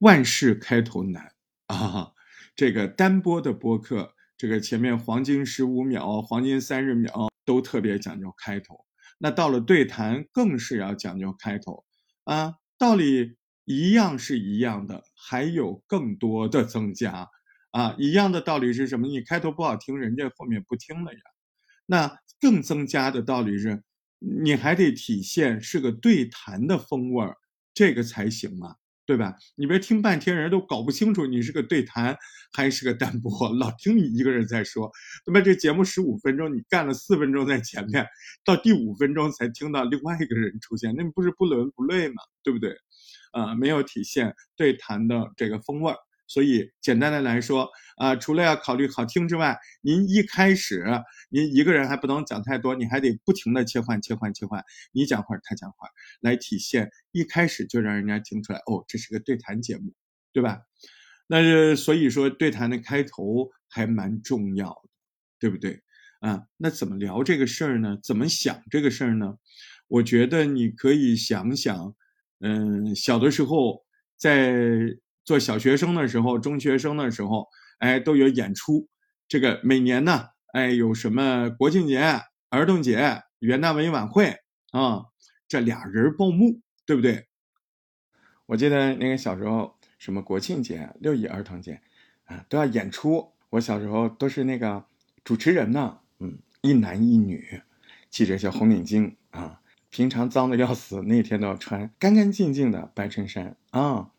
万事开头难啊，这个单播的播客，这个前面黄金十五秒、黄金三十秒都特别讲究开头，那到了对谈更是要讲究开头啊，道理一样是一样的，还有更多的增加啊，一样的道理是什么？你开头不好听，人家后面不听了呀。那更增加的道理是，你还得体现是个对谈的风味儿，这个才行嘛。对吧？你别听半天，人都搞不清楚你是个对谈还是个单播，老听你一个人在说。那么这节目十五分钟，你干了四分钟在前面，到第五分钟才听到另外一个人出现，那不是不伦不类吗？对不对？啊，没有体现对谈的这个风味儿。所以简单的来说，啊，除了要考虑好听之外，您一开始您一个人还不能讲太多，你还得不停的切换、切换、切换，你讲会儿，他讲会儿，来体现一开始就让人家听出来，哦，这是个对谈节目，对吧？那所以说对谈的开头还蛮重要的，对不对？啊，那怎么聊这个事儿呢？怎么想这个事儿呢？我觉得你可以想想，嗯，小的时候在。做小学生的时候，中学生的时候，哎，都有演出。这个每年呢，哎，有什么国庆节、儿童节、元旦文艺晚会啊，这俩人报幕，对不对？我记得那个小时候，什么国庆节、六一儿童节啊，都要演出。我小时候都是那个主持人呢，嗯，一男一女，系着小红领巾啊，平常脏的要死，那天都要穿干干净净的白衬衫啊。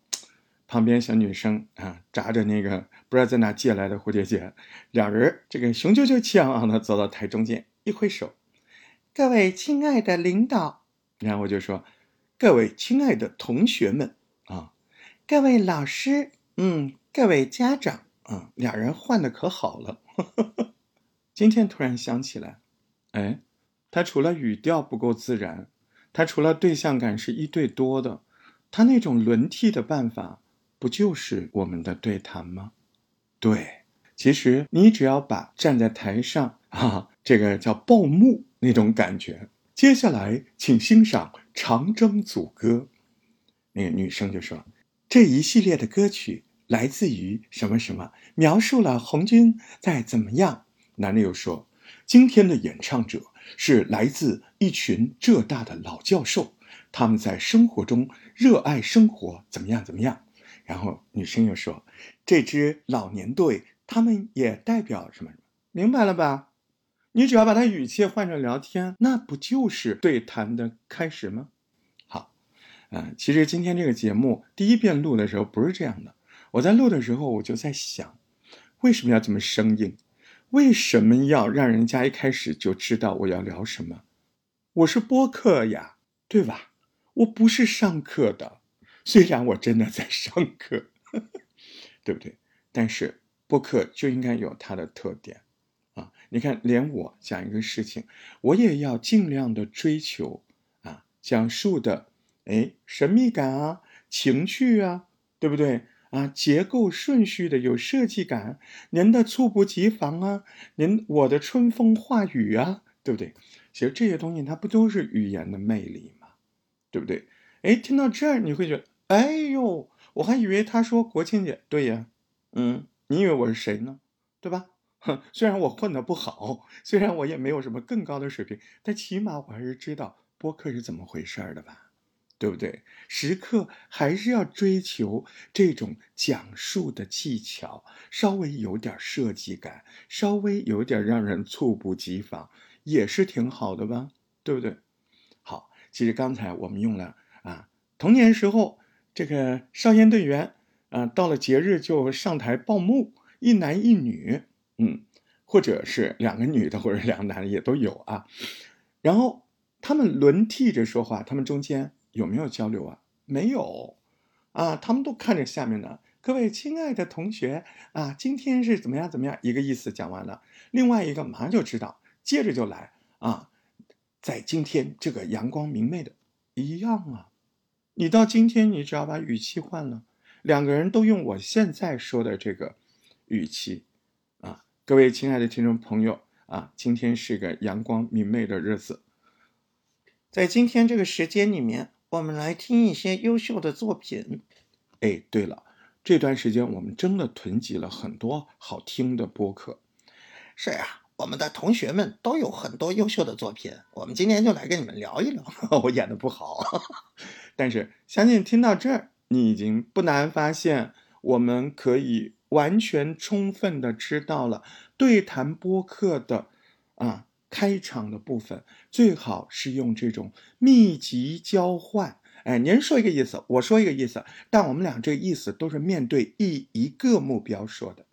旁边小女生啊，扎着那个不知道在哪借来的蝴蝶结，俩人这个雄赳赳气昂昂的走到台中间，一挥手，各位亲爱的领导，然后我就说，各位亲爱的同学们啊，各位老师，嗯，各位家长啊，俩人换的可好了。今天突然想起来，哎，他除了语调不够自然，他除了对象感是一对多的，他那种轮替的办法。不就是我们的对谈吗？对，其实你只要把站在台上啊，这个叫报幕那种感觉。接下来，请欣赏《长征组歌》。那个女生就说：“这一系列的歌曲来自于什么什么，描述了红军在怎么样。”男的又说：“今天的演唱者是来自一群浙大的老教授，他们在生活中热爱生活，怎么样怎么样。”然后女生又说：“这支老年队，他们也代表什么什么，明白了吧？你只要把它语气换成聊天，那不就是对谈的开始吗？”好，嗯，其实今天这个节目第一遍录的时候不是这样的。我在录的时候我就在想，为什么要这么生硬？为什么要让人家一开始就知道我要聊什么？我是播客呀，对吧？我不是上课的。虽然我真的在上课，对不对？但是播客就应该有它的特点啊！你看，连我讲一个事情，我也要尽量的追求啊，讲述的哎神秘感啊，情趣啊，对不对啊？结构顺序的有设计感，您的猝不及防啊，您我的春风化雨啊，对不对？其实这些东西它不都是语言的魅力吗？对不对？哎，听到这儿你会觉得。哎呦，我还以为他说国庆节，对呀，嗯，你以为我是谁呢？对吧？哼，虽然我混的不好，虽然我也没有什么更高的水平，但起码我还是知道播客是怎么回事的吧？对不对？时刻还是要追求这种讲述的技巧，稍微有点设计感，稍微有点让人猝不及防，也是挺好的吧？对不对？好，其实刚才我们用了啊，童年时候。这个少先队员，啊，到了节日就上台报幕，一男一女，嗯，或者是两个女的，或者两个男的也都有啊。然后他们轮替着说话，他们中间有没有交流啊？没有，啊，他们都看着下面呢。各位亲爱的同学啊，今天是怎么样怎么样？一个意思讲完了，另外一个马上就知道，接着就来啊，在今天这个阳光明媚的，一样啊。你到今天，你只要把语气换了，两个人都用我现在说的这个语气，啊，各位亲爱的听众朋友啊，今天是个阳光明媚的日子，在今天这个时间里面，我们来听一些优秀的作品。哎，对了，这段时间我们真的囤积了很多好听的播客。是呀，我们的同学们都有很多优秀的作品，我们今天就来跟你们聊一聊。我演的不好，但是相信听到这儿，你已经不难发现，我们可以完全充分的知道了对谈播客的啊开场的部分，最好是用这种密集交换。哎，您说一个意思，我说一个意思，但我们俩这个意思都是面对一一个目标说的。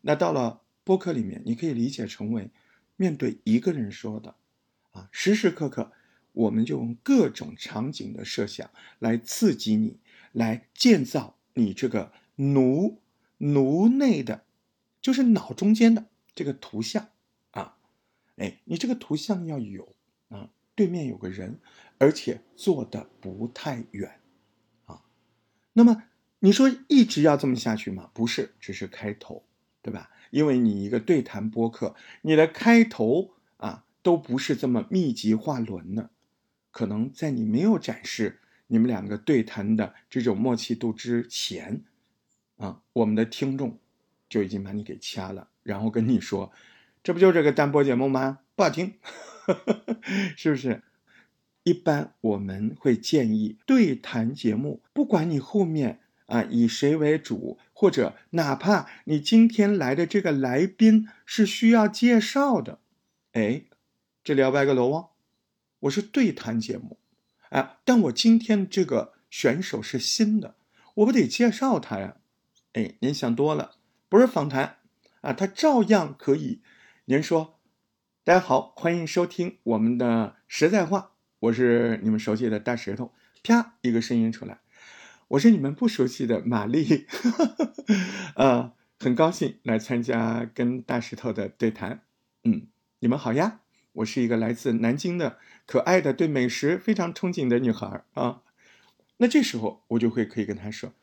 那到了。播客里面，你可以理解成为面对一个人说的，啊，时时刻刻，我们就用各种场景的设想来刺激你，来建造你这个颅颅内的，就是脑中间的这个图像啊，哎，你这个图像要有啊，对面有个人，而且坐的不太远，啊，那么你说一直要这么下去吗？不是，只是开头，对吧？因为你一个对谈播客，你的开头啊都不是这么密集画轮的，可能在你没有展示你们两个对谈的这种默契度之前，啊，我们的听众就已经把你给掐了，然后跟你说，这不就这个单播节目吗？不好听，是不是？一般我们会建议对谈节目，不管你后面。啊，以谁为主，或者哪怕你今天来的这个来宾是需要介绍的，哎，这里要歪个楼哦，我是对谈节目，哎，但我今天这个选手是新的，我不得介绍他呀？哎，您想多了，不是访谈啊，他照样可以。您说，大家好，欢迎收听我们的实在话，我是你们熟悉的大石头，啪一个声音出来。我是你们不熟悉的玛丽，呃，很高兴来参加跟大石头的对谈。嗯，你们好呀，我是一个来自南京的可爱的对美食非常憧憬的女孩啊。那这时候我就会可以跟她说，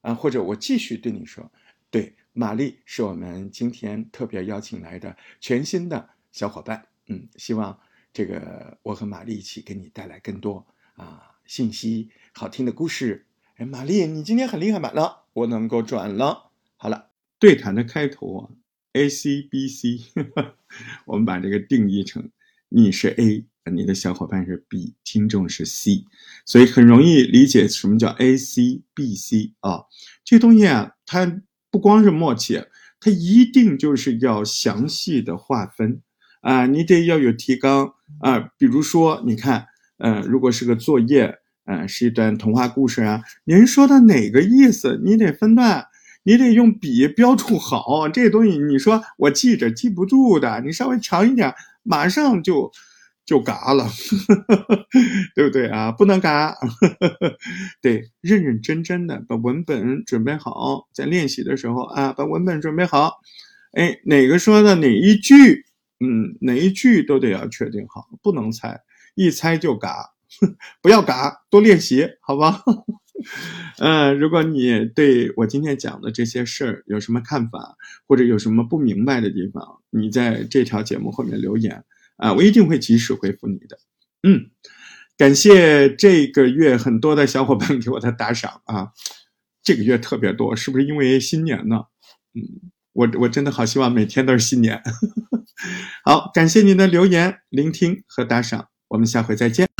啊，或者我继续对你说，对，玛丽是我们今天特别邀请来的全新的小伙伴。嗯，希望这个我和玛丽一起给你带来更多啊信息、好听的故事。哎，玛丽，你今天很厉害吧？了我能够转了。好了，对谈的开头啊，A C B C，我们把这个定义成你是 A，你的小伙伴是 B，听众是 C，所以很容易理解什么叫 A C B C 啊。这东西啊，它不光是默契，它一定就是要详细的划分啊，你得要有提纲啊。比如说，你看，嗯，如果是个作业。嗯，是一段童话故事啊。您说的哪个意思？你得分段，你得用笔标注好。这东西你说我记着记不住的，你稍微长一点，马上就就嘎了，对不对啊？不能嘎，得认认真真的把文本准备好，在练习的时候啊，把文本准备好。哎，哪个说的哪一句？嗯，哪一句都得要确定好，不能猜，一猜就嘎。不要嘎，多练习，好吧？嗯，如果你对我今天讲的这些事儿有什么看法，或者有什么不明白的地方，你在这条节目后面留言啊，我一定会及时回复你的。嗯，感谢这个月很多的小伙伴给我的打赏啊，这个月特别多，是不是因为新年呢？嗯，我我真的好希望每天都是新年。好，感谢您的留言、聆听和打赏，我们下回再见。